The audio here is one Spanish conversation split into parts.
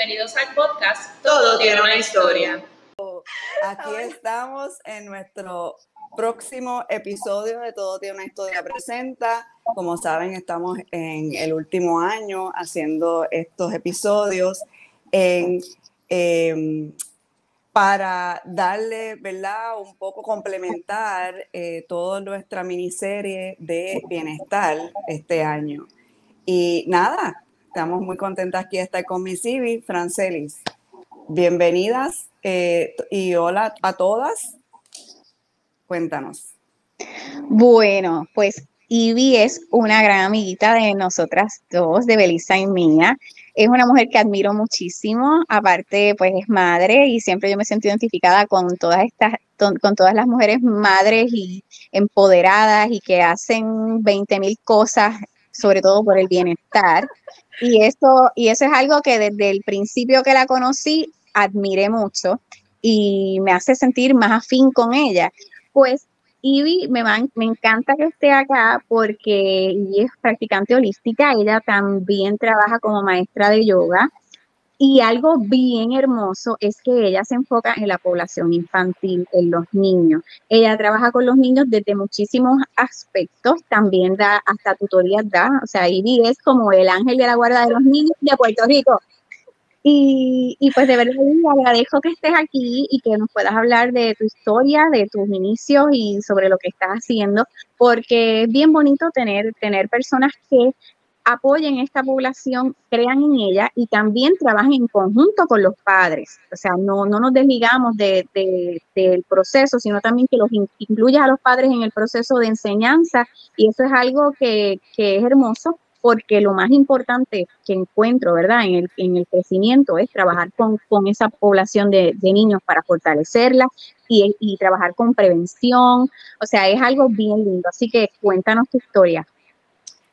bienvenidos al podcast Todo, tiene una historia. Aquí estamos en nuestro próximo episodio de Todo tiene una historia presenta. Como saben, estamos en el último año haciendo estos episodios en, em, para darle, ¿verdad? Un poco complementar eh, toda nuestra miniserie de bienestar este año. Y nada, estamos muy contentas aquí de estar con mi Civi, Francelis. Bienvenidas eh, y hola a todas. Cuéntanos. Bueno, pues Ivy es una gran amiguita de nosotras dos, de Belisa y mía. Es una mujer que admiro muchísimo, aparte pues es madre y siempre yo me siento identificada con todas estas, con todas las mujeres madres y empoderadas y que hacen 20 mil cosas, sobre todo por el bienestar. Y eso, y eso es algo que desde el principio que la conocí admiré mucho y me hace sentir más afín con ella. Pues Ivy me, me encanta que esté acá porque ella es practicante holística, ella también trabaja como maestra de yoga y algo bien hermoso es que ella se enfoca en la población infantil, en los niños. Ella trabaja con los niños desde muchísimos aspectos, también da hasta tutorías, da, o sea, Ivy es como el ángel de la guarda de los niños de Puerto Rico. Y, pues de verdad agradezco que estés aquí y que nos puedas hablar de tu historia, de tus inicios y sobre lo que estás haciendo, porque es bien bonito tener, tener personas que apoyen esta población, crean en ella y también trabajen en conjunto con los padres. O sea, no, no nos desligamos de, del proceso, sino también que los incluyas a los padres en el proceso de enseñanza y eso es algo que, que es hermoso porque lo más importante que encuentro, ¿verdad? En el, en el crecimiento es trabajar con, con esa población de, de, niños para fortalecerla y, y, trabajar con prevención. O sea, es algo bien lindo. Así que cuéntanos tu historia.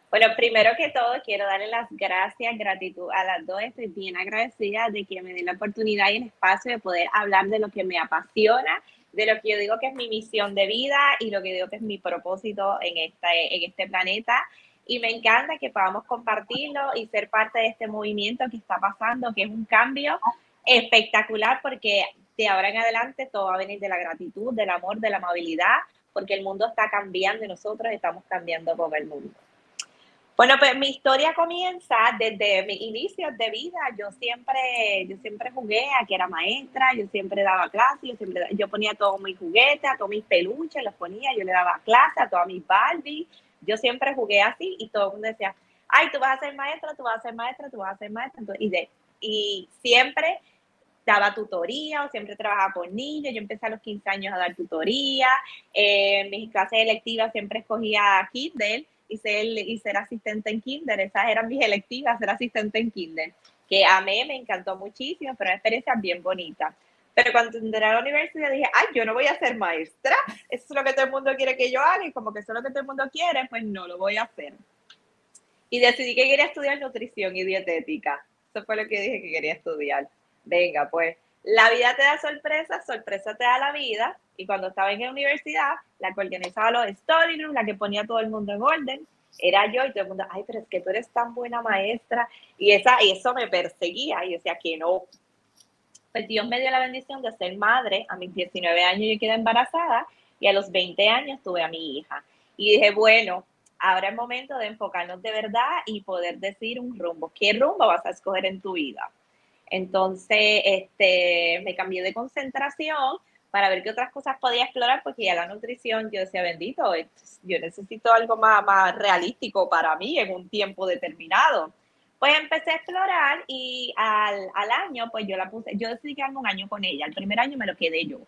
Bueno, primero que todo, quiero darle las gracias, gratitud a las dos. Estoy bien agradecida de que me den la oportunidad y el espacio de poder hablar de lo que me apasiona, de lo que yo digo que es mi misión de vida y lo que digo que es mi propósito en, esta, en este planeta y me encanta que podamos compartirlo y ser parte de este movimiento que está pasando, que es un cambio espectacular porque de ahora en adelante todo va a venir de la gratitud, del amor, de la amabilidad, porque el mundo está cambiando y nosotros estamos cambiando con el mundo. Bueno, pues mi historia comienza desde mis inicios de vida. Yo siempre, yo siempre jugué a que era maestra, yo siempre daba clases, yo siempre, yo ponía todos mis juguetes, a todos mis peluches, los ponía, yo le daba clases a todas mis Barbie, yo siempre jugué así y todo el mundo decía, ay, tú vas a ser maestra, tú vas a ser maestra, tú vas a ser maestra. y, de, y siempre daba tutoría o siempre trabajaba con niños. Yo empecé a los 15 años a dar tutoría. en mis clases electivas siempre escogía Kindle y ser, y ser asistente en Kindle. Esas eran mis electivas, ser asistente en Kindle, que a mí me encantó muchísimo, pero una experiencia bien bonita. Pero cuando entré a la universidad dije, ay, yo no voy a ser maestra, eso es lo que todo el mundo quiere que yo haga y como que eso es lo que todo el mundo quiere, pues no lo voy a hacer. Y decidí que quería estudiar nutrición y dietética. Eso fue lo que dije que quería estudiar. Venga, pues la vida te da sorpresas, sorpresa te da la vida. Y cuando estaba en la universidad, la que organizaba los story la que ponía todo el mundo en orden, era yo y todo el mundo, ay, pero es que tú eres tan buena maestra. Y, esa, y eso me perseguía y decía que no, pues Dios me dio la bendición de ser madre. A mis 19 años yo quedé embarazada y a los 20 años tuve a mi hija. Y dije, bueno, ahora es momento de enfocarnos de verdad y poder decir un rumbo. ¿Qué rumbo vas a escoger en tu vida? Entonces, este, me cambié de concentración para ver qué otras cosas podía explorar, porque ya la nutrición, yo decía, bendito, yo necesito algo más, más realístico para mí en un tiempo determinado. Pues empecé a explorar y al, al, año, pues yo la puse, yo decidí quedarme un año con ella. El primer año me lo quedé yo.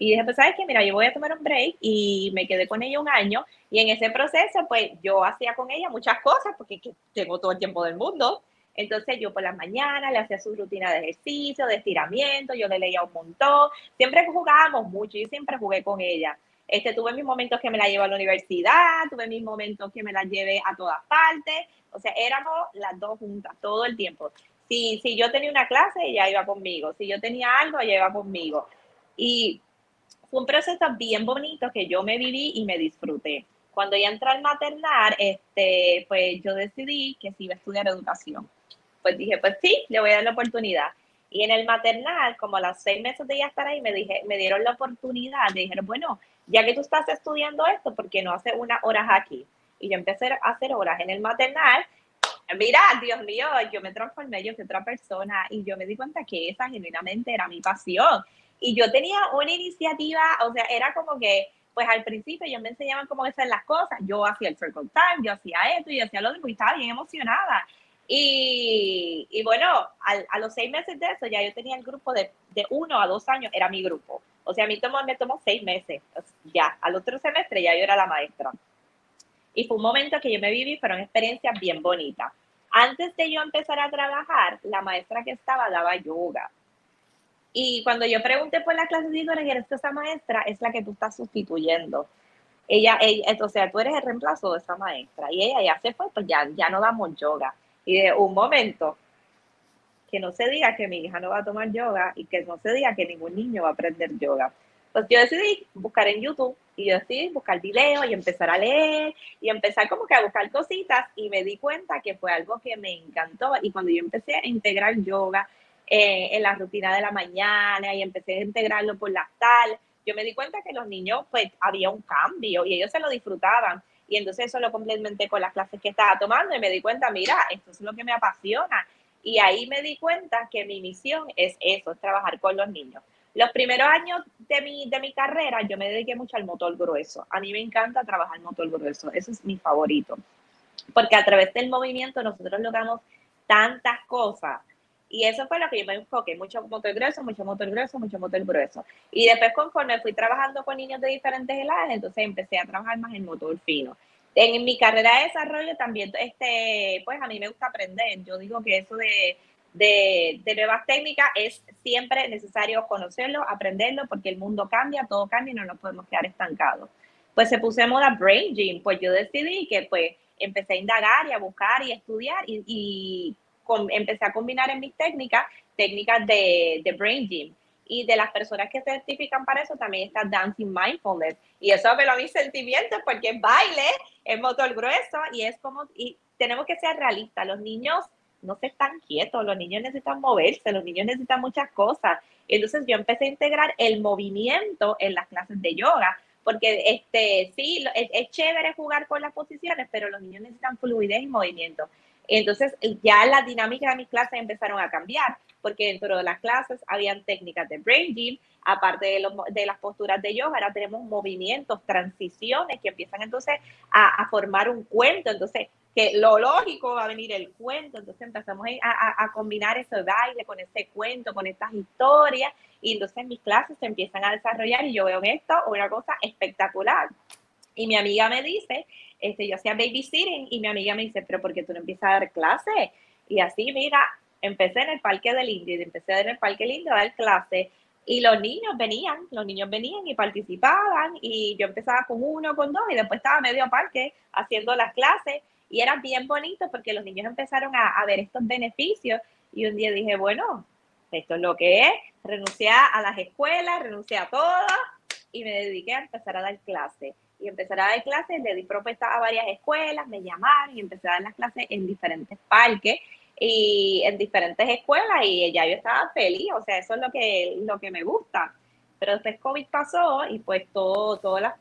Y dije, pues, ¿sabes qué? Mira, yo voy a tomar un break y me quedé con ella un año. Y en ese proceso, pues yo hacía con ella muchas cosas porque tengo todo el tiempo del mundo. Entonces yo por las mañanas le hacía su rutina de ejercicio, de estiramiento, yo le leía un montón. Siempre jugábamos mucho, y siempre jugué con ella. Este, tuve mis momentos que me la llevo a la universidad, tuve mis momentos que me la llevé a todas partes. O sea, éramos las dos juntas todo el tiempo. Si, si yo tenía una clase, ella iba conmigo. Si yo tenía algo, ella iba conmigo. Y fue un proceso bien bonito que yo me viví y me disfruté. Cuando ya entré al maternal, este, pues yo decidí que sí iba a estudiar educación. Pues dije, pues sí, le voy a dar la oportunidad. Y en el maternal, como a los seis meses de ya estar ahí, me, dije, me dieron la oportunidad, me dijeron, bueno, ya que tú estás estudiando esto, ¿por qué no haces unas horas aquí? Y yo empecé a hacer horas en el maternal. Mira, Dios mío, yo me transformé, yo fui otra persona y yo me di cuenta que esa genuinamente era mi pasión. Y yo tenía una iniciativa, o sea, era como que, pues al principio yo me enseñaban cómo hacer las cosas. Yo hacía el circle time, yo hacía esto y hacía lo otro y estaba bien emocionada. Y, y bueno, a los seis meses de eso ya yo tenía el grupo de, de uno a dos años, era mi grupo. O sea, a mí tomó, me tomó seis meses. Ya, al otro semestre ya yo era la maestra. Y fue un momento que yo me viví, fueron experiencias bien bonitas. Antes de yo empezar a trabajar, la maestra que estaba daba yoga. Y cuando yo pregunté por la clase, digo, que esa maestra es la que tú estás sustituyendo. Ella, ella, o sea, tú eres el reemplazo de esa maestra. Y ella ya se fue, pues ya, ya no damos yoga. Y de un momento, que no se diga que mi hija no va a tomar yoga y que no se diga que ningún niño va a aprender yoga. Pues yo decidí buscar en YouTube y yo decidí buscar videos y empezar a leer y empezar como que a buscar cositas y me di cuenta que fue algo que me encantó y cuando yo empecé a integrar yoga eh, en la rutina de la mañana y empecé a integrarlo por las tal, yo me di cuenta que los niños pues había un cambio y ellos se lo disfrutaban y entonces eso lo complementé con las clases que estaba tomando y me di cuenta, mira, esto es lo que me apasiona y ahí me di cuenta que mi misión es eso, es trabajar con los niños. Los primeros años de mi, de mi carrera yo me dediqué mucho al motor grueso. A mí me encanta trabajar motor grueso, eso es mi favorito. Porque a través del movimiento nosotros logramos tantas cosas. Y eso fue lo que yo me enfoqué, mucho motor grueso, mucho motor grueso, mucho motor grueso. Y después conforme fui trabajando con niños de diferentes edades, entonces empecé a trabajar más en motor fino. En mi carrera de desarrollo también, este, pues a mí me gusta aprender. Yo digo que eso de, de, de, nuevas técnicas es siempre necesario conocerlo, aprenderlo, porque el mundo cambia, todo cambia y no nos podemos quedar estancados. Pues se puse moda Brain Gym, pues yo decidí que pues empecé a indagar y a buscar y a estudiar y, y empecé a combinar en mis técnicas técnicas de, de Brain Gym y de las personas que certifican para eso también está Dancing Mindfulness. Y eso me lo mis sentimientos porque es baile, es motor grueso y es como, y tenemos que ser realistas, los niños no se están quietos, los niños necesitan moverse, los niños necesitan muchas cosas. Entonces yo empecé a integrar el movimiento en las clases de yoga, porque este, sí, es, es chévere jugar con las posiciones, pero los niños necesitan fluidez y movimiento. Entonces ya la dinámica de mis clases empezaron a cambiar porque dentro de las clases habían técnicas de brain gym, aparte de, de las posturas de yoga, ahora tenemos movimientos, transiciones que empiezan entonces a, a, formar un cuento, entonces que lo lógico va a venir el cuento, entonces empezamos a, a, combinar ese baile con ese cuento, con estas historias, y entonces mis clases se empiezan a desarrollar y yo veo esto una cosa espectacular. Y mi amiga me dice, este, yo hacía babysitting y mi amiga me dice, pero ¿por qué tú no empiezas a dar clases? Y así, mira, empecé en el Parque del Indio, empecé en el Parque del Indio a dar clases y los niños venían, los niños venían y participaban y yo empezaba con uno, con dos y después estaba medio parque haciendo las clases y era bien bonito porque los niños empezaron a, a ver estos beneficios y un día dije, bueno, esto es lo que es, renuncié a las escuelas, renuncié a todo y me dediqué a empezar a dar clases. Y empezar a dar clases, le di propuestas a varias escuelas, me llamaron y empecé a dar las clases en diferentes parques y en diferentes escuelas y ya yo estaba feliz, o sea, eso es lo que, lo que me gusta. Pero después COVID pasó y pues todo, todo, la,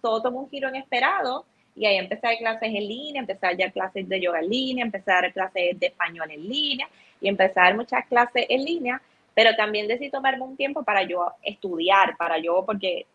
todo tomó un giro inesperado y ahí empecé a dar clases en línea, empecé a dar clases de yoga en línea, empecé a dar clases de español en línea y empecé a dar muchas clases en línea, pero también decidí tomarme un tiempo para yo estudiar, para yo, porque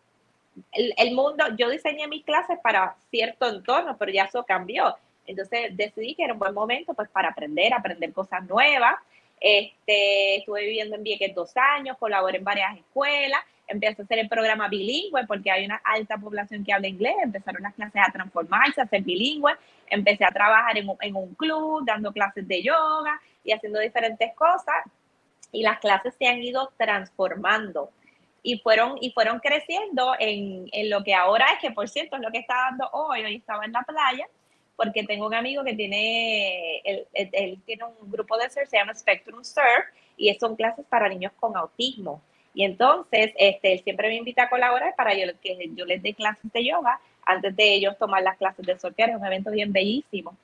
el, mundo, yo diseñé mis clases para cierto entorno, pero ya eso cambió. Entonces decidí que era un buen momento pues para aprender, aprender cosas nuevas. Este, estuve viviendo en Vieques dos años, colaboré en varias escuelas, empecé a hacer el programa bilingüe porque hay una alta población que habla inglés, empezaron las clases a transformarse, a ser bilingüe, empecé a trabajar en, en un club, dando clases de yoga y haciendo diferentes cosas y las clases se han ido transformando y fueron, y fueron creciendo en, en, lo que ahora es, que por cierto es lo que está dando hoy, hoy estaba en la playa, porque tengo un amigo que tiene, él, él, tiene un grupo de surf, se llama Spectrum Surf, y son clases para niños con autismo. Y entonces, este, él siempre me invita a colaborar para yo, que yo les dé clases de yoga antes de ellos tomar las clases de surf, es un evento bien bellísimo.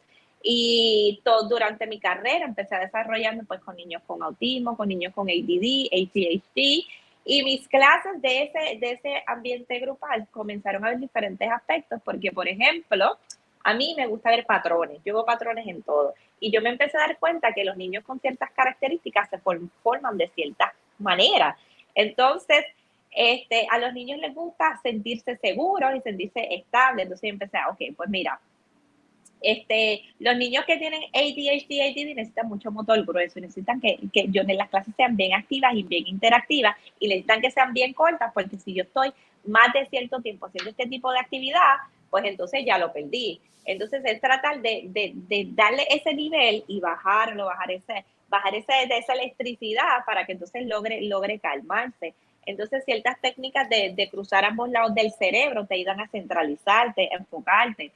Y todo, durante mi carrera empecé a desarrollarme pues con niños con autismo, con niños con ADD, ADHD, y mis clases de ese, de ese ambiente grupal comenzaron a ver diferentes aspectos, porque por ejemplo, a mí me gusta ver patrones, yo veo patrones en todo, y yo me empecé a dar cuenta que los niños con ciertas características se forman de cierta manera. Entonces, este, a los niños les gusta sentirse seguros y sentirse estables. Entonces yo empecé, ok, pues mira, este, los niños que tienen ADHD, ADD necesitan mucho motor grueso, necesitan que, que yo en las clases sean bien activas y bien interactivas y necesitan que sean bien cortas porque si yo estoy más de cierto tiempo haciendo este tipo de actividad, pues entonces ya lo perdí. Entonces es tratar de, de, darle ese nivel y bajarlo, bajar ese, bajar ese, de esa electricidad para que entonces logre, logre calmarse. Entonces, ciertas técnicas de, de, cruzar ambos lados del cerebro te ayudan a centralizarte, enfocarte.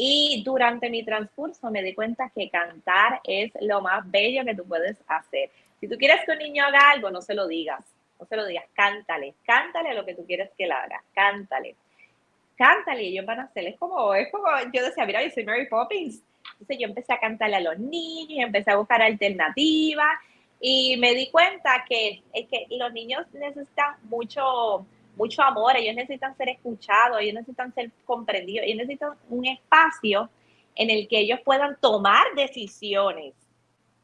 Y durante mi transcurso me di cuenta que cantar es lo más bello que tú puedes hacer. Si tú quieres que un niño haga algo, no se lo digas, no se lo digas, cántale, cántale lo que tú quieres que él haga, cántale, cántale. Y ellos van a hacer. Es como, es como, yo decía, mira, yo soy Mary Poppins. Entonces yo empecé a cantarle a los niños, empecé a buscar alternativas. Y me di cuenta que, es que los niños necesitan mucho, mucho amor, ellos necesitan ser escuchados, ellos necesitan ser comprendidos, ellos necesitan un espacio en el que ellos puedan tomar decisiones.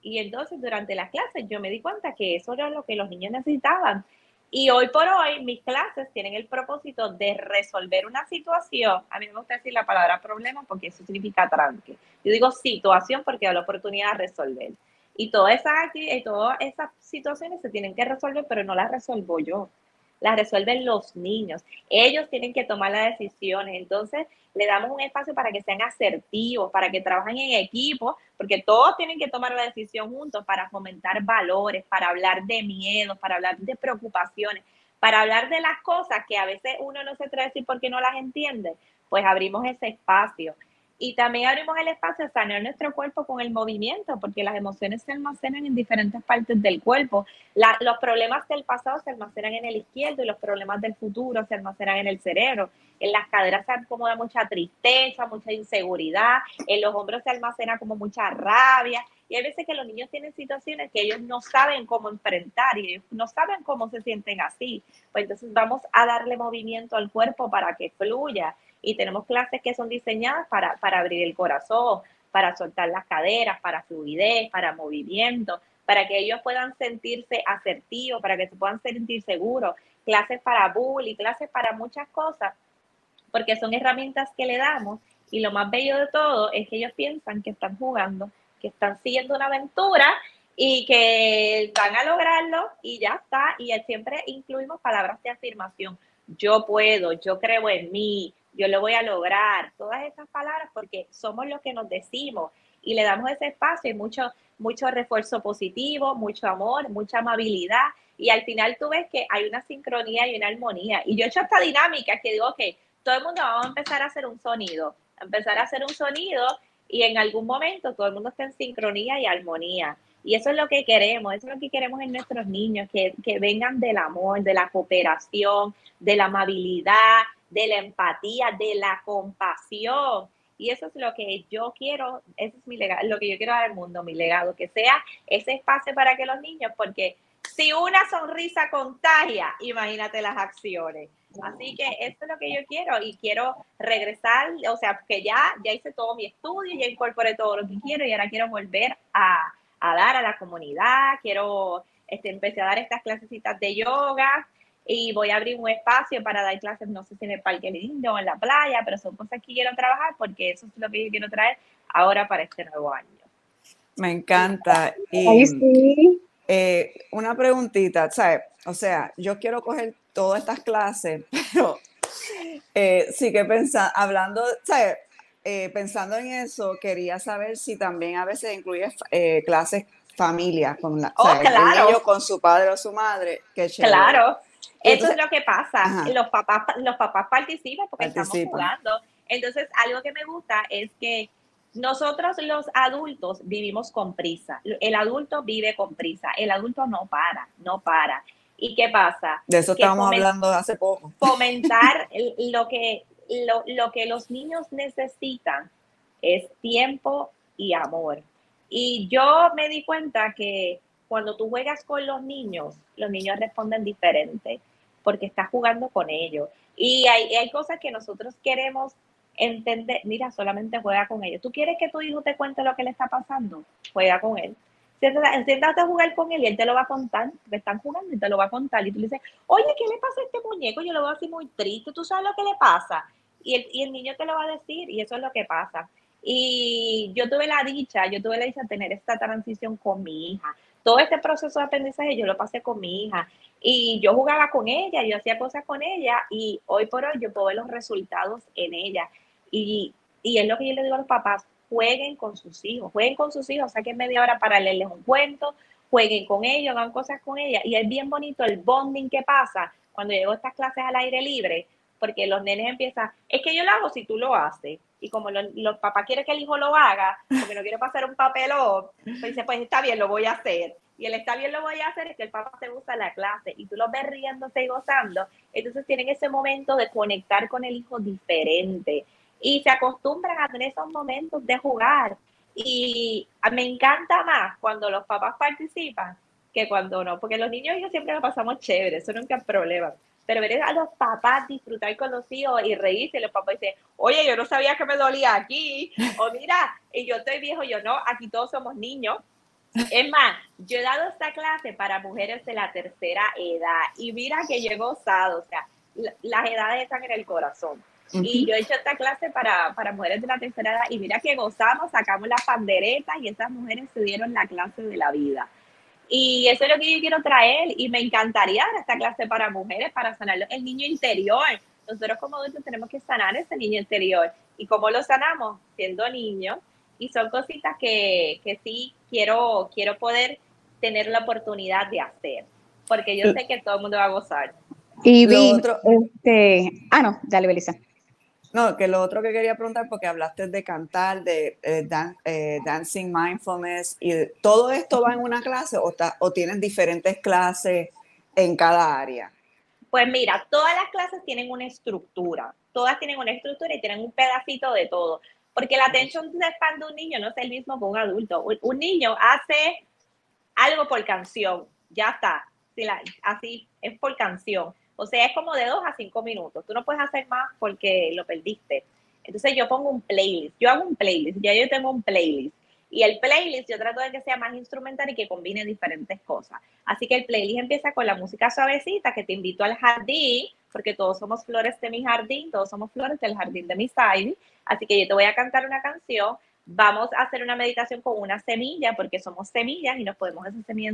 Y entonces durante las clases yo me di cuenta que eso era lo que los niños necesitaban. Y hoy por hoy mis clases tienen el propósito de resolver una situación. A mí me gusta decir la palabra problema porque eso significa tranque. Yo digo situación porque da la oportunidad de resolver. Y todas esas, todas esas situaciones se tienen que resolver, pero no las resuelvo yo las resuelven los niños. Ellos tienen que tomar las decisiones. Entonces, le damos un espacio para que sean asertivos, para que trabajen en equipo, porque todos tienen que tomar la decisión juntos para fomentar valores, para hablar de miedo, para hablar de preocupaciones, para hablar de las cosas que a veces uno no se atreve a decir porque no las entiende. Pues abrimos ese espacio. Y también abrimos el espacio a sanar nuestro cuerpo con el movimiento, porque las emociones se almacenan en diferentes partes del cuerpo. los problemas del pasado se almacenan en el izquierdo y los problemas del futuro se almacenan en el cerebro. En las caderas se acomoda mucha tristeza, mucha inseguridad, en los hombros se almacena como mucha rabia. Y hay veces que los niños tienen situaciones que ellos no saben cómo enfrentar y ellos no saben cómo se sienten así. Pues entonces vamos a darle movimiento al cuerpo para que fluya y tenemos clases que son diseñadas para, para abrir el corazón, para soltar las caderas, para fluidez, para movimiento, para que ellos puedan sentirse asertivos, para que se puedan sentir seguros, clases para bullying, clases para muchas cosas, porque son herramientas que le damos y lo más bello de todo es que ellos piensan que están jugando, que están siguiendo una aventura y que van a lograrlo y ya está. Y siempre incluimos palabras de afirmación. Yo puedo, yo creo en mí, yo lo voy a lograr, todas esas palabras porque somos los que nos decimos y le damos ese espacio y mucho, mucho refuerzo positivo, mucho amor, mucha amabilidad y al final tú ves que hay una sincronía y una armonía. Y yo he hecho esta dinámica que digo, que todo el mundo vamos a empezar a hacer un sonido, empezar a hacer un sonido y en algún momento todo el mundo está en sincronía y armonía. Y eso es lo que queremos, eso es lo que queremos en nuestros niños, que, que vengan del amor, de la cooperación, de la amabilidad, de la empatía, de la compasión. Y eso es lo que yo quiero, eso es mi legado, lo que yo quiero dar al mundo, mi legado, que sea ese espacio para que los niños, porque si una sonrisa contagia, imagínate las acciones. Así que eso es lo que yo quiero y quiero regresar, o sea, que ya, ya hice todo mi estudio, ya incorporé todo lo que quiero y ahora quiero volver a, a dar a la comunidad, quiero, este, empecé a dar estas clasecitas de yoga, y voy a abrir un espacio para dar clases, no sé si en el Parque Lindo o en la playa, pero son cosas que quiero trabajar porque eso es lo que yo quiero traer ahora para este nuevo año. Me encanta. Y, sí. Eh, una preguntita, ¿sabes? O sea, yo quiero coger todas estas clases, pero eh, sí que pensando, hablando, ¿sabes? Eh, pensando en eso, quería saber si también a veces incluye clases familia con la, oh, claro. con su padre o su madre. Que claro. Eso es lo que pasa. Los papás, los papás participan porque estamos jugando. Entonces, algo que me gusta es que nosotros los adultos vivimos con prisa. El adulto vive con prisa. El adulto no para, no para. ¿Y qué pasa? De eso estábamos hablando hace poco. Fomentar lo que, lo, lo que los niños necesitan es tiempo y amor. Y yo me di cuenta que cuando tú juegas con los niños, los niños responden diferente porque estás jugando con ellos. Y hay, hay cosas que nosotros queremos entender. Mira, solamente juega con ellos. ¿Tú quieres que tu hijo te cuente lo que le está pasando? Juega con él. Siéntate, a jugar con él y él te lo va a contar, porque están jugando y te lo va a contar. Y tú le dices, oye, ¿qué le pasa a este muñeco? Yo lo veo así muy triste, ¿tú sabes lo que le pasa? Y el, y el niño te lo va a decir y eso es lo que pasa. Y yo tuve la dicha, yo tuve la dicha de tener esta transición con mi hija. Todo este proceso de aprendizaje yo lo pasé con mi hija y yo jugaba con ella, yo hacía cosas con ella y hoy por hoy yo puedo ver los resultados en ella. Y, y es lo que yo le digo a los papás, jueguen con sus hijos, jueguen con sus hijos, saquen media hora para leerles un cuento, jueguen con ellos, hagan cosas con ella. Y es bien bonito el bonding que pasa cuando llego a estas clases al aire libre, porque los nenes empiezan, es que yo lo hago si tú lo haces y como los papás quieren que el hijo lo haga, porque no quiere pasar un papelón, pues dice, pues está bien, lo voy a hacer. Y el está bien, lo voy a hacer, es que el papá se gusta la clase y tú lo ves riéndose y gozando. Entonces tienen ese momento de conectar con el hijo diferente y se acostumbran a tener esos momentos de jugar. Y me encanta más cuando los papás participan que cuando no, porque los niños yo siempre lo pasamos chévere, eso nunca es problema pero ver a los papás disfrutar con los hijos y reírse, los papás dicen, oye, yo no sabía que me dolía aquí, o mira, y yo estoy viejo, yo no, aquí todos somos niños. Es más, yo he dado esta clase para mujeres de la tercera edad y mira que yo he gozado, o sea, las edades están en el corazón. Y yo he hecho esta clase para, para mujeres de la tercera edad y mira que gozamos, sacamos las panderetas y esas mujeres se dieron la clase de la vida. Y eso es lo que yo quiero traer y me encantaría dar esta clase para mujeres, para sanar el niño interior. Nosotros como adultos tenemos que sanar ese niño interior. ¿Y cómo lo sanamos? Siendo niños. Y son cositas que, que sí quiero, quiero poder tener la oportunidad de hacer, porque yo sé que todo el mundo va a gozar. Y vi, otro... este, ah, no, dale, Belisa. No, que lo otro que quería preguntar, porque hablaste de cantar, de eh, eh, dancing, mindfulness, y todo esto va en una clase o, o tienen diferentes clases en cada área. Pues mira, todas las clases tienen una estructura, todas tienen una estructura y tienen un pedacito de todo, porque la atención span de un niño no es el mismo que un adulto. Un niño hace algo por canción, ya está, así es por canción o sea, es como de dos a cinco minutos. Tú no puedes hacer más porque lo perdiste. Entonces yo pongo un playlist. Yo hago un playlist. Ya yo tengo un playlist. Y el playlist yo trato de que sea más instrumental y que combine diferentes cosas. Así que el playlist empieza con la música suavecita que te invito al jardín, porque todos somos flores de mi jardín, todos somos flores del jardín de mi side. Así que yo te voy a cantar una canción vamos a hacer una meditación con una semilla, porque somos semillas y nos podemos hacer semilla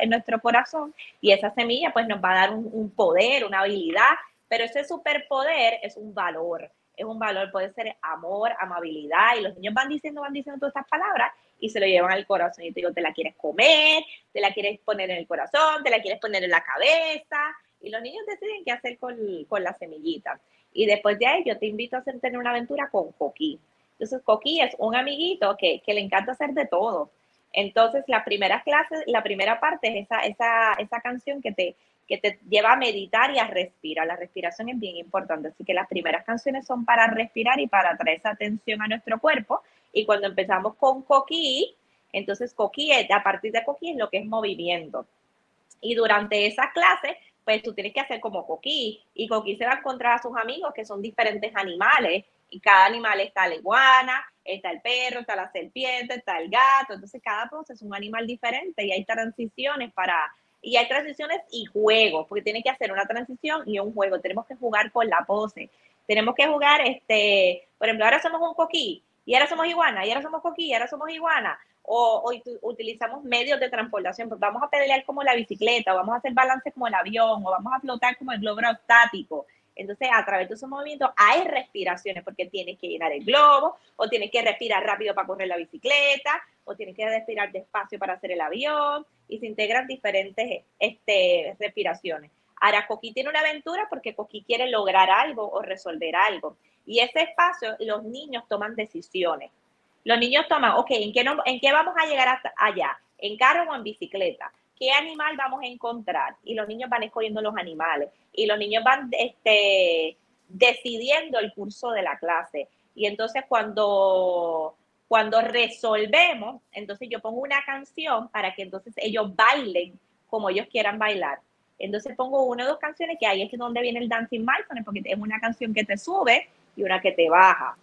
en, nuestro corazón, y esa semilla pues nos va a dar un, poder, una habilidad, pero ese superpoder es un valor, es un valor, puede ser amor, amabilidad, y los niños van diciendo, van diciendo todas estas palabras y se lo llevan al corazón. Y te digo, te la quieres comer, te la quieres poner en el corazón, te la quieres poner en la cabeza, y los niños deciden qué hacer con, con la semillita. Y después de ahí yo te invito a hacer, tener una aventura con Coquí. Entonces, Coqui es un amiguito que, le encanta hacer de todo. Entonces, la primera clase, la primera parte es esa, esa, esa canción que te, que te lleva a meditar y a respirar. La respiración es bien importante. Así que las primeras canciones son para respirar y para traer esa atención a nuestro cuerpo. Y cuando empezamos con Coqui, entonces Coqui, a partir de Coqui es lo que es movimiento. Y durante esa clase, pues tú tienes que hacer como Coqui. Y Coqui se va a encontrar a sus amigos que son diferentes animales y cada animal está la iguana, está el perro, está la serpiente, está el gato, entonces cada proceso es un animal diferente y hay transiciones para, y hay transiciones y juegos, porque tiene que hacer una transición y un juego, tenemos que jugar con la pose, tenemos que jugar, este, por ejemplo, ahora somos un coquí, y ahora somos iguana, y ahora somos coquí, y ahora somos iguana, o, utilizamos medios de transportación, pues vamos a pelear como la bicicleta, o vamos a hacer balance como el avión, o vamos a flotar como el globo estático. Entonces, a través de esos movimientos hay respiraciones porque tienes que llenar el globo, o tienes que respirar rápido para correr la bicicleta, o tienes que respirar despacio para hacer el avión, y se integran diferentes este, respiraciones. Ahora, Coqui tiene una aventura porque Coqui quiere lograr algo o resolver algo. Y ese espacio, los niños toman decisiones. Los niños toman, ok, ¿en qué, ¿en qué vamos a llegar hasta allá? ¿En carro o en bicicleta? ¿Qué animal vamos a encontrar? Y los niños van escogiendo los animales y los niños van este, decidiendo el curso de la clase. Y entonces cuando, Cuando resolvemos, entonces yo pongo una canción para que entonces ellos bailen como ellos quieran bailar. Entonces pongo una o dos canciones que ahí es donde viene el dancing mindfulness, porque es una canción que te sube y una que te baja.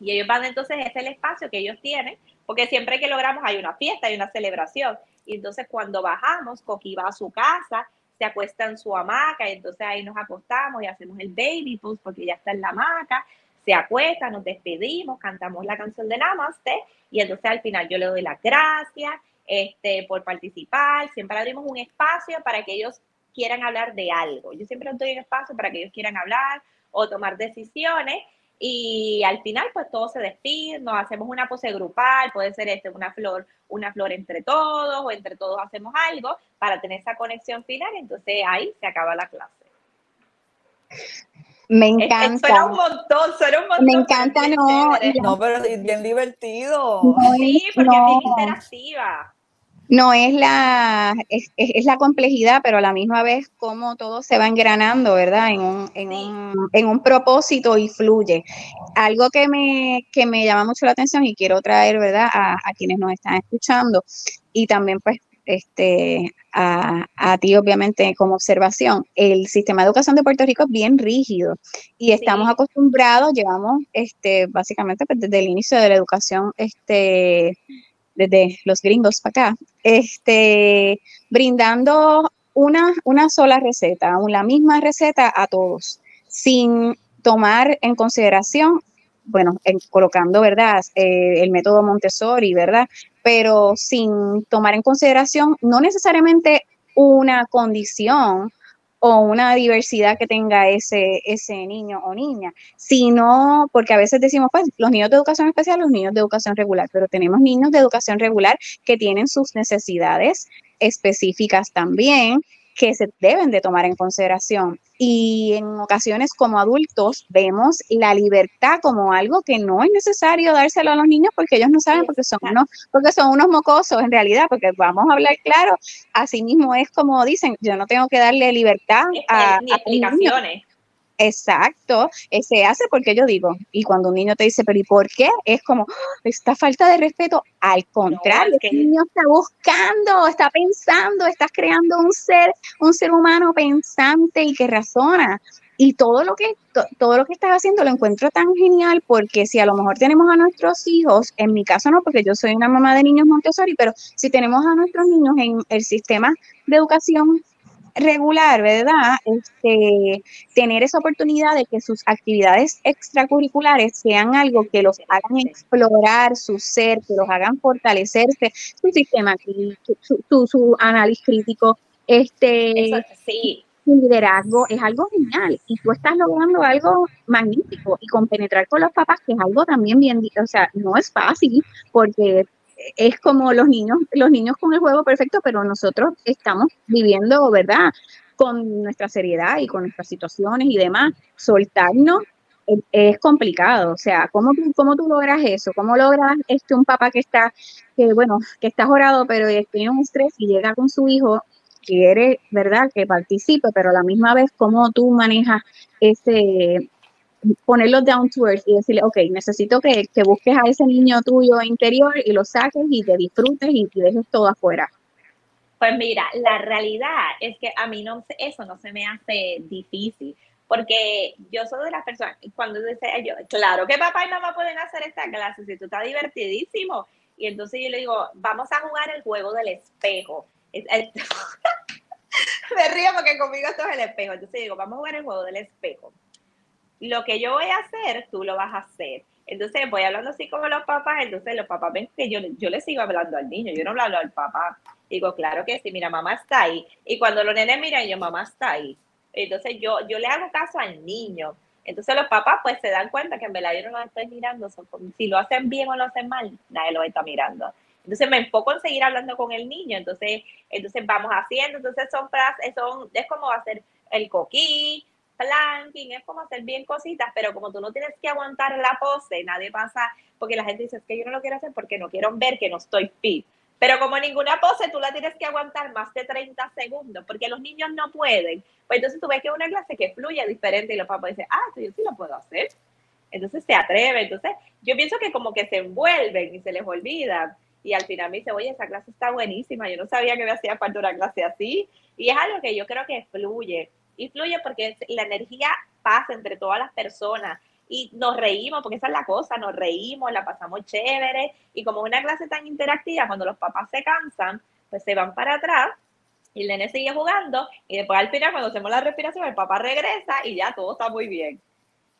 Y ellos van entonces, este es el espacio que ellos tienen, porque siempre que logramos hay una fiesta, hay una celebración. Y entonces cuando bajamos, Coqui va a su casa, se acuesta en su hamaca y entonces ahí nos acostamos y hacemos el baby pose porque ya está en la hamaca, se acuesta, nos despedimos, cantamos la canción de Namaste y entonces al final yo le doy las gracias este, por participar, siempre abrimos un espacio para que ellos quieran hablar de algo. Yo siempre doy un espacio para que ellos quieran hablar o tomar decisiones y al final pues todos se despiden, nos hacemos una pose grupal, puede ser este, una flor, una flor entre todos o entre todos hacemos algo para tener esa conexión final, entonces ahí se acaba la clase. Me encanta. suena un montón, suena un montón. Me encanta, no. No, pero es bien divertido. sí, porque es bien interactiva no es la, es, es, la complejidad, pero a la misma vez cómo todo se va engranando, ¿verdad? En un, en un, en un propósito y fluye. Algo que me, que me llama mucho la atención y quiero traer, ¿verdad? A, a quienes nos están escuchando y también pues este, a, a, ti, obviamente, como observación, el sistema de educación de Puerto Rico es bien rígido y estamos acostumbrados, llevamos este, básicamente pues, desde el inicio de la educación este, desde los gringos para acá, este, brindando una, una sola receta, la misma receta a todos, sin tomar en consideración, bueno, colocando, ¿verdad?, eh, el método Montessori, ¿verdad? Pero sin tomar en consideración no necesariamente una condición o una diversidad que tenga ese, ese niño o niña, sino porque a veces decimos, pues, los niños de educación especial, los niños de educación regular, pero tenemos niños de educación regular que tienen sus necesidades específicas también que se deben de tomar en consideración. Y en ocasiones como adultos vemos la libertad como algo que no es necesario dárselo a los niños porque ellos no saben, porque son unos, porque son unos mocosos en realidad, porque vamos a hablar claro, así mismo es como dicen, yo no tengo que darle libertad a, ni explicaciones. Exacto, eh, se hace porque yo digo, y cuando un niño te dice, pero ¿y por qué? Es como, ¡ah! esta falta de respeto, al contrario, el niño está buscando, está pensando, estás creando un ser, un ser humano pensante y que razona. Y todo lo que todo lo que estás haciendo lo encuentro tan genial porque si a lo mejor tenemos a nuestros hijos, en mi caso no, porque yo soy una mamá de niños Montessori, pero si tenemos a nuestros niños en el sistema de educación regular, ¿verdad? Este, tener esa oportunidad de que sus actividades extracurriculares sean algo que los hagan explorar su ser, que los hagan fortalecerse, su sistema su, su, análisis crítico, este, su liderazgo, es algo genial. Y tú estás logrando algo magnífico y compenetrar con los papás, que es algo también bien, o sea, no es fácil, porque es como los niños, los niños con el juego perfecto, pero nosotros estamos viviendo, ¿verdad? Con nuestra seriedad y con nuestras situaciones y demás, soltarnos es complicado, o sea, ¿cómo ¿cómo tú logras eso? ¿Cómo logras este, un papá que está, que bueno, que está jorado, pero tiene un estrés y llega con su hijo, quiere, ¿verdad?, que participe, pero a la misma vez, ¿cómo tú manejas ese, ponerlo down to earth y decirle, ok, necesito que, que, busques a ese niño tuyo interior y lo saques y te disfrutes y te dejes todo afuera. Pues mira, la realidad es que a mí no, eso no se me hace difícil, porque yo soy de las personas, cuando dice yo, claro que papá y mamá pueden hacer esta clase, si tú estás divertidísimo. Y entonces yo le digo, vamos a jugar el juego del espejo. me río porque conmigo esto es el espejo. Entonces digo, vamos a jugar el juego del espejo lo que yo voy a hacer, tú lo vas a hacer. Entonces voy hablando así como los papás, entonces los papás ven que yo, yo le sigo hablando al niño, yo no le hablo al papá. Digo, claro que sí, mira, mamá está ahí. Y cuando los nenes miran, yo, mamá está ahí. Entonces yo, yo le hago caso al niño. Entonces los papás pues se dan cuenta que en verdad yo no los estoy mirando. si lo hacen bien o lo hacen mal, nadie lo está mirando. Entonces me enfoco en seguir hablando con el niño. Entonces, entonces vamos haciendo. Entonces son frases, son, es como hacer el coquí, planking, es como hacer bien cositas, pero como tú no tienes que aguantar la pose, nadie pasa, porque la gente dice, es que yo no lo quiero hacer porque no quiero ver que no estoy fit. Pero como ninguna pose tú la tienes que aguantar más de 30 segundos, porque los niños no pueden, pues entonces tú ves que es una clase que fluye diferente y los papás dicen, ah, yo sí lo puedo hacer. entonces se atreven, entonces yo pienso que como que se envuelven y se les olvida. Y al final me dice, oye, esa clase está buenísima, yo no sabía que me hacía falta una clase así. Y es algo que yo creo que fluye. Y fluye porque la energía pasa entre todas las personas. Y nos reímos, porque esa es la cosa, nos reímos, la pasamos chévere. Y como una clase tan interactiva, cuando los papás se cansan, pues se van para atrás y el nene sigue jugando. Y después al final cuando hacemos la respiración el papá regresa y ya todo está muy bien.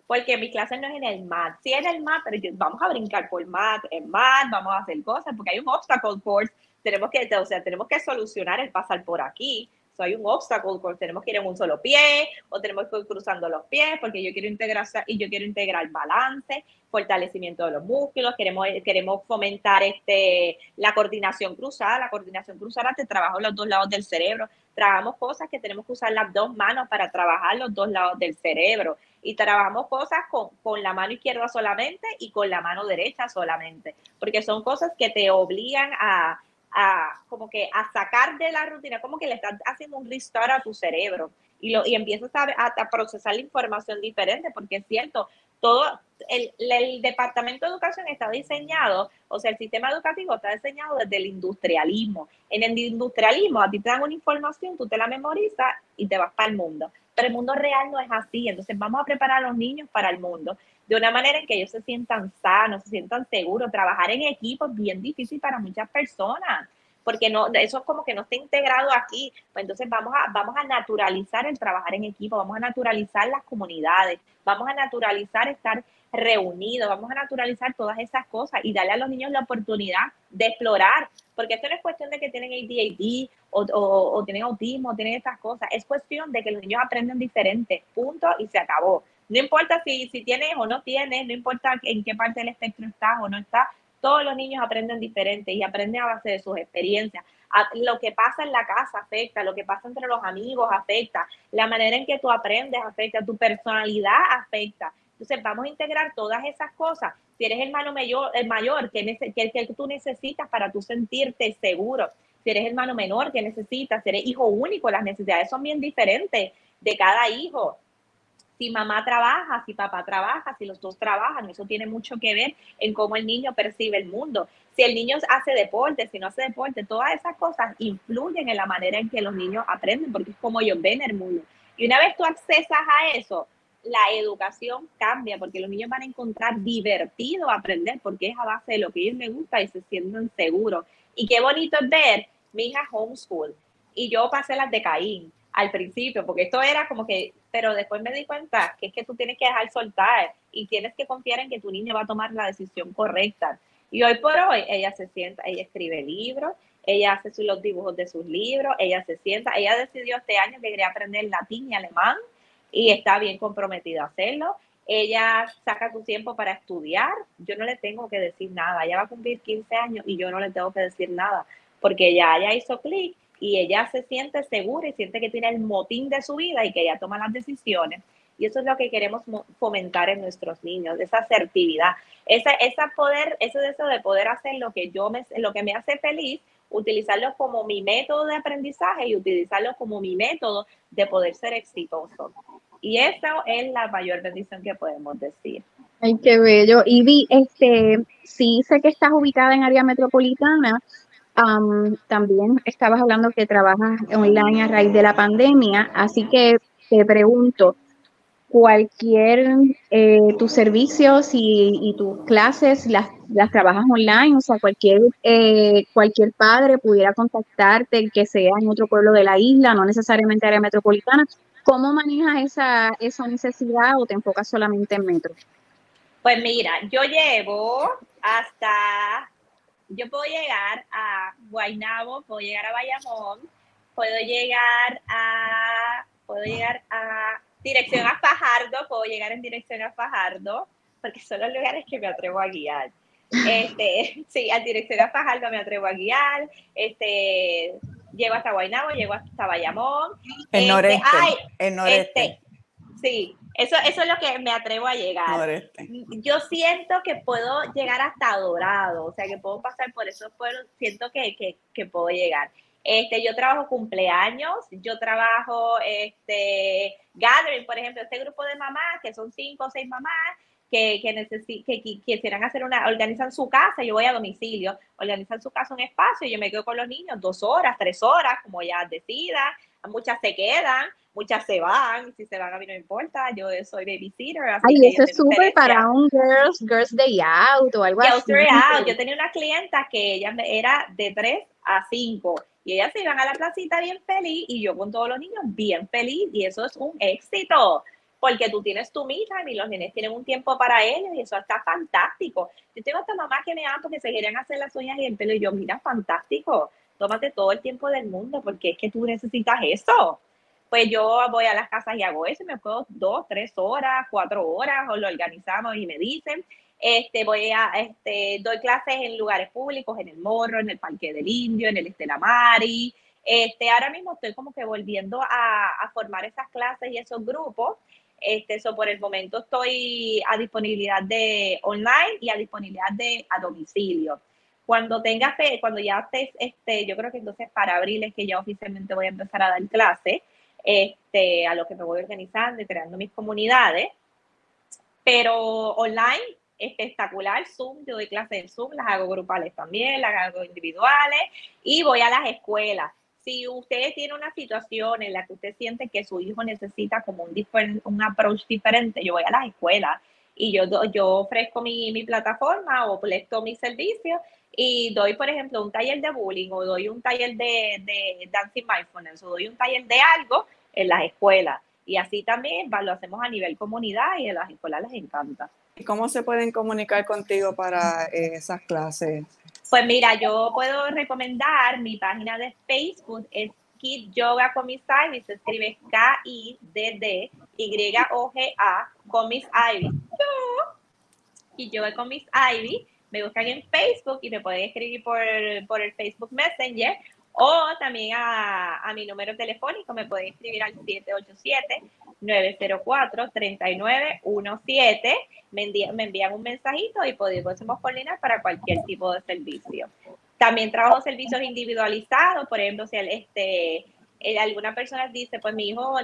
Porque mi clase no es en el mat, sí en el mat, pero vamos a brincar por mat, en mat, vamos a hacer cosas porque hay un obstacle course, tenemos que, o sea, tenemos que solucionar el pasar por aquí, hay un obstáculo, tenemos que ir en un solo pie o tenemos que ir cruzando los pies porque yo quiero integrar y yo quiero integrar balance, fortalecimiento de los músculos, queremos, queremos fomentar este, la coordinación cruzada, la coordinación cruzada te trabajo los dos lados del cerebro, trabajamos cosas que tenemos que usar las dos manos para trabajar los dos lados del cerebro. Y trabajamos cosas con, con la mano izquierda solamente y con la mano derecha solamente, porque son cosas que te obligan a a, como que a sacar de la rutina, como que le estás haciendo un restart a tu cerebro y, lo, y empiezas a, a, procesar la información diferente, porque es cierto, todo el, el, departamento de educación está diseñado, o sea, el sistema educativo está diseñado desde el industrialismo. En el industrialismo a ti te dan una información, tú te la memorizas y te vas para el mundo. Pero el mundo real no es así, entonces vamos a preparar a los niños para el mundo de una manera en que ellos se sientan sanos, se sientan seguros. Trabajar en equipo es bien difícil para muchas personas, porque no, eso es como que no está integrado aquí. Pues entonces vamos a, vamos a naturalizar el trabajar en equipo, vamos a naturalizar las comunidades, vamos a naturalizar estar reunidos, vamos a naturalizar todas esas cosas y darle a los niños la oportunidad de explorar, porque esto no es cuestión de que tienen ADHD o, o, tienen autismo, tienen estas cosas, es cuestión de que los niños aprenden diferente, punto y se acabó. No importa si, si tienes o no tienes, no importa en qué parte del espectro estás o no estás, todos los niños aprenden diferente y aprenden a base de sus experiencias. lo que pasa en la casa afecta, lo que pasa entre los amigos afecta, la manera en que tú aprendes afecta, tu personalidad afecta. Entonces vamos a integrar todas esas cosas. Si eres hermano mayor, el mayor que, que, que tú necesitas para tú sentirte seguro. Si eres hermano menor, que necesitas? Si eres hijo único, las necesidades son bien diferentes de cada hijo si mamá trabaja, si papá trabaja, si los dos trabajan, eso tiene mucho que ver en cómo el niño percibe el mundo. Si el niño hace deporte, si no hace deporte, todas esas cosas influyen en la manera en que los niños aprenden, porque es como ellos ven el mundo. Y una vez tú accesas a eso, la educación cambia, porque los niños van a encontrar divertido aprender, porque es a base de lo que ellos les gusta y se sienten seguros. Y qué bonito es ver mi hija homeschool. Y yo pasé las de Caín al principio, porque esto era como que, pero después me di cuenta que es que tú tienes que dejar soltar y tienes que confiar en que tu niño va a tomar la decisión correcta. Y hoy por hoy ella se sienta, ella escribe libros, ella hace los dibujos de sus libros, ella se sienta, ella decidió este año que quería aprender latín y alemán y está bien comprometida a hacerlo. Ella saca su tiempo para estudiar, yo no le tengo que decir nada, ella va a cumplir 15 años y yo no le tengo que decir nada, porque ya hizo clic y ella se siente segura y siente que tiene el motín de su vida y que ella toma las decisiones. Y eso es lo que queremos fomentar en nuestros niños, esa asertividad, esa, esa poder, ese deseo de poder hacer lo que yo me, lo que me hace feliz, utilizarlo como mi método de aprendizaje y utilizarlo como mi método de poder ser exitoso. Y eso es la mayor bendición que podemos decir. Ay, qué bello. Y vi, este, sí sé que estás ubicada en área metropolitana, también estabas hablando que trabajas online a raíz de la pandemia, así que te pregunto, cualquier eh, tus servicios y, tus clases las, las, trabajas online, o sea, cualquier eh, cualquier padre pudiera contactarte que sea en otro pueblo de la isla, no necesariamente área metropolitana. ¿Cómo manejas esa, esa necesidad o te enfocas solamente en metro? Pues mira, yo llevo hasta yo puedo llegar a Guaynabo, puedo llegar a Bayamón, puedo llegar a, puedo llegar a dirección a Fajardo, puedo llegar en dirección a Fajardo, porque son los lugares que me atrevo a guiar. Este, sí, a dirección a Fajardo me atrevo a guiar, este, llego hasta Guaynabo, llego hasta Bayamón. En este, noreste, en noreste. Este, sí, eso, eso es lo que me atrevo a llegar. Yo siento que puedo llegar hasta Dorado, o sea, que puedo pasar por esos pueblos, siento que, que, que puedo llegar. Este, yo trabajo cumpleaños, yo trabajo este, gathering, por ejemplo, este grupo de mamás, que son cinco o seis mamás, que, que, que, quisieran hacer una, organizan su casa, yo voy a domicilio, organizan su casa un espacio y yo me quedo con los niños dos horas, tres horas, como ya decidan, muchas se quedan, muchas se van, si se van a mí no importa, yo soy babysitter. Ay, eso es súper para un girls, girls day out o algo así. Out. Yo tenía una clienta que ella era de 3 a 5 y ellas se iban a la placita bien feliz y yo con todos los niños bien feliz y eso es un éxito porque tú tienes tu mija y los nenes tienen un tiempo para ellos y eso está fantástico. Yo tengo esta mamá que me ama porque se quieren hacer las uñas y el pelo y yo, mira, fantástico, tómate todo el tiempo del mundo porque es que tú necesitas eso. Pues yo voy a las casas y hago eso, me puedo dos, tres horas, cuatro horas, o lo organizamos y me dicen. Este, voy a, este, doy clases en lugares públicos, en el Morro, en el Parque del Indio, en el Estela Mari. Este, ahora mismo estoy como que volviendo a, formar esas clases y esos grupos este, eso por el momento estoy a disponibilidad de online y a disponibilidad de a domicilio. Cuando tenga fe, cuando ya estés, este, yo creo que entonces para abril es que ya oficialmente voy a empezar a dar clase, este, a lo que me voy organizando y creando mis comunidades. Pero online, espectacular, Zoom, yo doy clases en Zoom, las hago grupales también, las hago individuales y voy a las escuelas si usted tiene una situación en la que usted siente que su hijo necesita como un, un approach diferente, yo voy a las escuelas y yo, yo ofrezco mi, mi plataforma o presto mi servicio y doy, por ejemplo, un taller de bullying o doy un taller de, de dancing mindfulness o doy un taller de algo en las escuelas. Y así también lo hacemos a nivel comunidad y en las escuelas les encanta. ¿Y cómo se pueden comunicar contigo para eh, esas clases? Pues mira, yo puedo recomendar mi página de Facebook, es Kid Yoga con Ivy, se escribe K-I-D-D-Y-O-G-A con Miss Ivy. Kid Yoga con Miss Ivy, me buscan en Facebook y me pueden escribir por, por el Facebook Messenger o también a, a, mi número telefónico me pueden escribir al 787-904-3917. Me, me envían un mensajito y podemos coordinar para cualquier tipo de servicio. También trabajo servicios individualizados, por ejemplo, si este, eh, alguna persona dice, pues mi hijo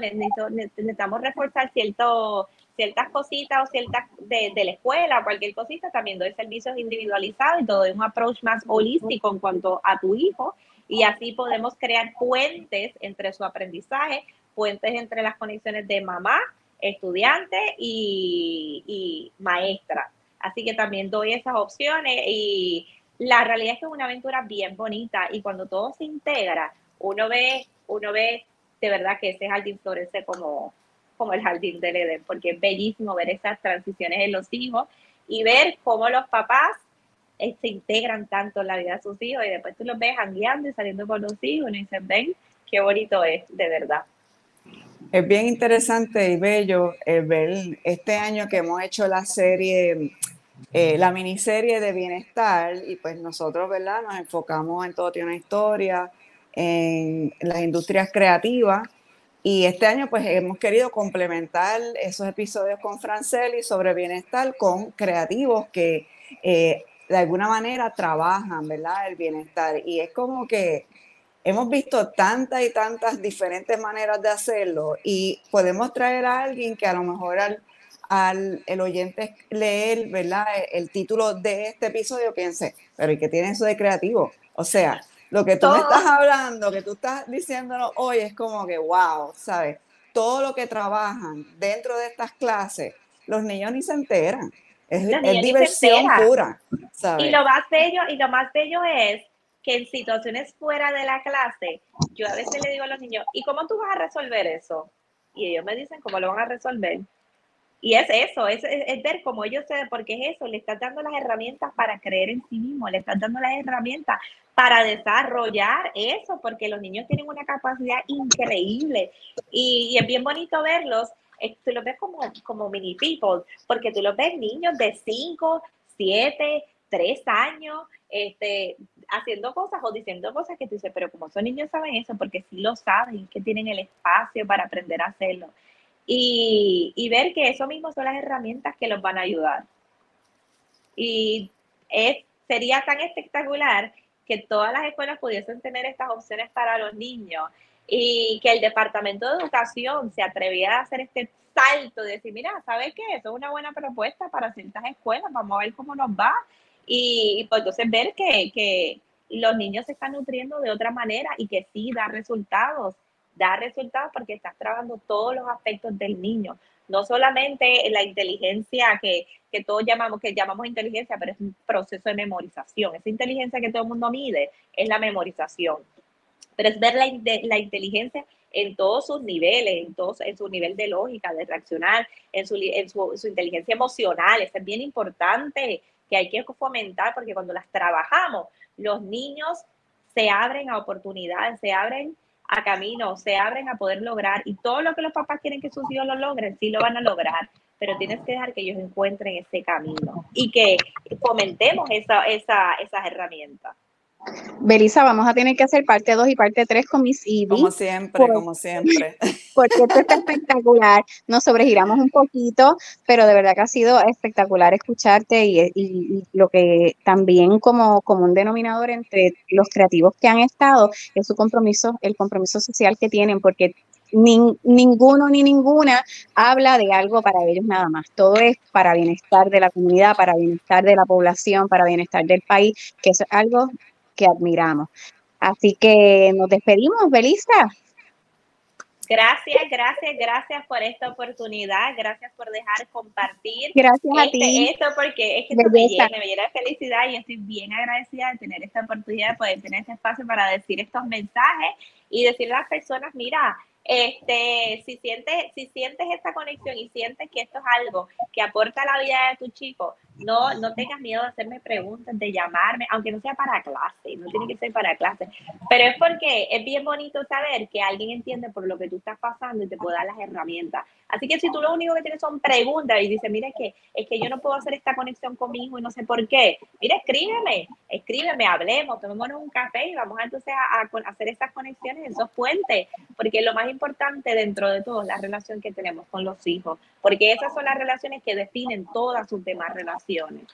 necesitamos reforzar cierto, ciertas cositas o ciertas de, de, la escuela, cualquier cosita, también doy servicios individualizados y todo un approach más holístico en cuanto a tu hijo y así podemos crear puentes entre su aprendizaje, puentes entre las conexiones de mamá, estudiante y, maestra. Así que también doy esas opciones y la realidad es que es una aventura bien bonita y cuando todo se integra, uno ve, uno ve de verdad que ese jardín florece como, como el jardín del Edén, porque es bellísimo ver esas transiciones en los hijos y ver cómo los papás eh, se integran tanto en la vida de sus hijos y después tú los ves jangueando y saliendo con los hijos y dicen, ven, qué bonito es, de verdad. Es bien interesante y bello eh, ver este año que hemos hecho la serie, eh, la miniserie de bienestar y pues nosotros, ¿verdad? Nos enfocamos en todo tiene una historia, en las industrias creativas y este año pues hemos querido complementar esos episodios con Franceli sobre bienestar con creativos que de alguna manera trabajan, ¿verdad? El bienestar. Y es como que hemos visto tantas y tantas diferentes maneras de hacerlo y podemos traer a alguien que a lo mejor al, el oyente leer, ¿verdad? El título de este episodio piense, pero ¿y qué tiene eso de creativo? O sea, lo que tú me estás hablando, que tú estás diciéndonos hoy es como que, wow, ¿sabes? Todo lo que trabajan dentro de estas clases, los niños ni se enteran. Es, diversión pura. Y lo más bello, y lo más bello es que en situaciones fuera de la clase, yo a veces le digo a los niños, ¿y cómo tú vas a resolver eso? Y ellos me dicen cómo lo van a resolver. Y es eso, es, es, ver cómo ellos se, porque es eso, le estás dando las herramientas para creer en sí mismo, le estás dando las herramientas para desarrollar eso, porque los niños tienen una capacidad increíble y, es bien bonito verlos tú los ves como, como mini people, porque tú los ves niños de 5, 7, 3 años, este, haciendo cosas o diciendo cosas que tú dices, pero como son niños saben eso, porque sí lo saben, que tienen el espacio para aprender a hacerlo. Y, y ver que eso mismo son las herramientas que los van a ayudar. Y es, sería tan espectacular que todas las escuelas pudiesen tener estas opciones para los niños y que el Departamento de Educación se atreviera a hacer este salto de decir, mira, ¿sabes qué? Eso es una buena propuesta para ciertas escuelas, vamos a ver cómo nos va. Y, pues entonces ver que, que los niños se están nutriendo de otra manera y que sí da resultados, da resultados porque estás trabajando todos los aspectos del niño, no solamente la inteligencia que, que todos llamamos, que llamamos inteligencia, pero es un proceso de memorización. Esa inteligencia que todo el mundo mide es la memorización, pero es ver la, la inteligencia en todos sus niveles, en, todos, en su nivel de lógica, de reaccionar, en su, en su, inteligencia emocional. Eso es bien importante que hay que fomentar porque cuando las trabajamos, los niños se abren a oportunidades, se abren a caminos, se abren a poder lograr y todo lo que los papás quieren que sus hijos lo logren, sí lo van a lograr, pero tienes que dejar que ellos encuentren ese camino y que fomentemos esa, esa, esas herramientas. Belisa, vamos a tener que hacer parte 2 y parte 3 con mis IBI. Como siempre, como siempre. Porque esto está espectacular. Nos sobregiramos un poquito, pero de verdad que ha sido espectacular escucharte y, lo que también como, como un denominador entre los creativos que han estado es su compromiso, el compromiso social que tienen, porque ninguno ni ninguna habla de algo para ellos nada más. Todo es para bienestar de la comunidad, para bienestar de la población, para bienestar del país, que es algo que admiramos. Así que nos despedimos, Belisa. Gracias, gracias, gracias por esta oportunidad, gracias por dejar compartir. Gracias a este, ti. Esto porque es que me llena, me llena de felicidad y estoy bien agradecida de tener esta oportunidad de poder tener este espacio para decir estos mensajes y decirle a las personas, mira, este, si sientes, si sientes esta conexión y sientes que esto es algo que aporta a la vida de tu chico, no, no tengas miedo de hacerme preguntas, de llamarme, aunque no sea para clase, no tiene que ser para clase, pero es porque es bien bonito saber que alguien entiende por lo que tú estás pasando y te puede dar las herramientas. Así que si tú lo único que tienes son preguntas y dices, mira, es que, es que yo no puedo hacer esta conexión con mi hijo y no sé por qué, mira, escríbeme, escríbeme, hablemos, tomémonos un café y vamos entonces a, a hacer esas conexiones, esos puentes, porque lo más importante dentro de todo la relación que tenemos con los hijos, porque esas son las relaciones que definen todas sus demás relaciones.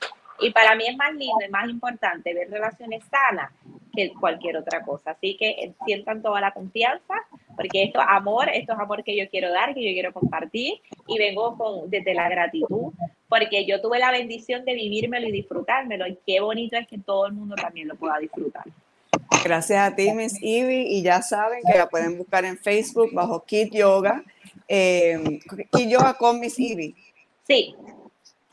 Y para mí es más lindo y más importante ver relaciones sanas que cualquier otra cosa. Así que eh, sientan toda la confianza, porque esto es amor, esto es amor que yo quiero dar, que yo quiero compartir, y vengo con, desde la gratitud, porque yo tuve la bendición de vivírmelo y disfrutármelo, y qué bonito es que todo el mundo también lo pueda disfrutar. Gracias a ti, Miss Ivy, y ya saben que la pueden buscar en Facebook bajo Kid Yoga, eh, Kid Yoga con Miss Ivy. Sí.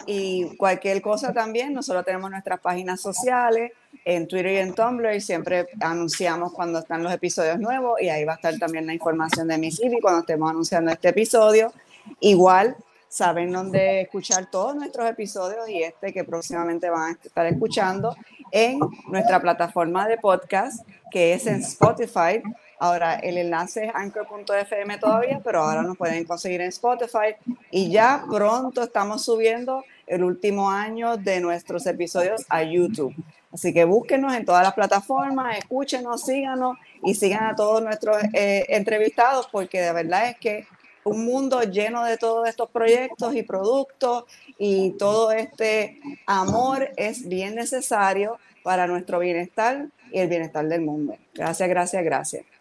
Y cualquier cosa también, nosotros tenemos nuestras páginas sociales en Twitter y en Tumblr y siempre anunciamos cuando están los episodios nuevos y ahí va a estar también la información de Miss Ivy cuando estemos anunciando este episodio. Igual saben dónde escuchar todos nuestros episodios y este que próximamente van a estar escuchando en nuestra plataforma de podcast que es en Spotify. Ahora el enlace es anchor.fm todavía, pero ahora nos pueden conseguir en Spotify y ya pronto estamos subiendo el último año de nuestros episodios a YouTube. Así que búsquenos en todas las plataformas, escúchenos, síganos y sigan a todos nuestros eh, entrevistados porque de verdad es que un mundo lleno de todos estos proyectos y productos y todo este amor es bien necesario para nuestro bienestar y el bienestar del mundo. Gracias, gracias, gracias.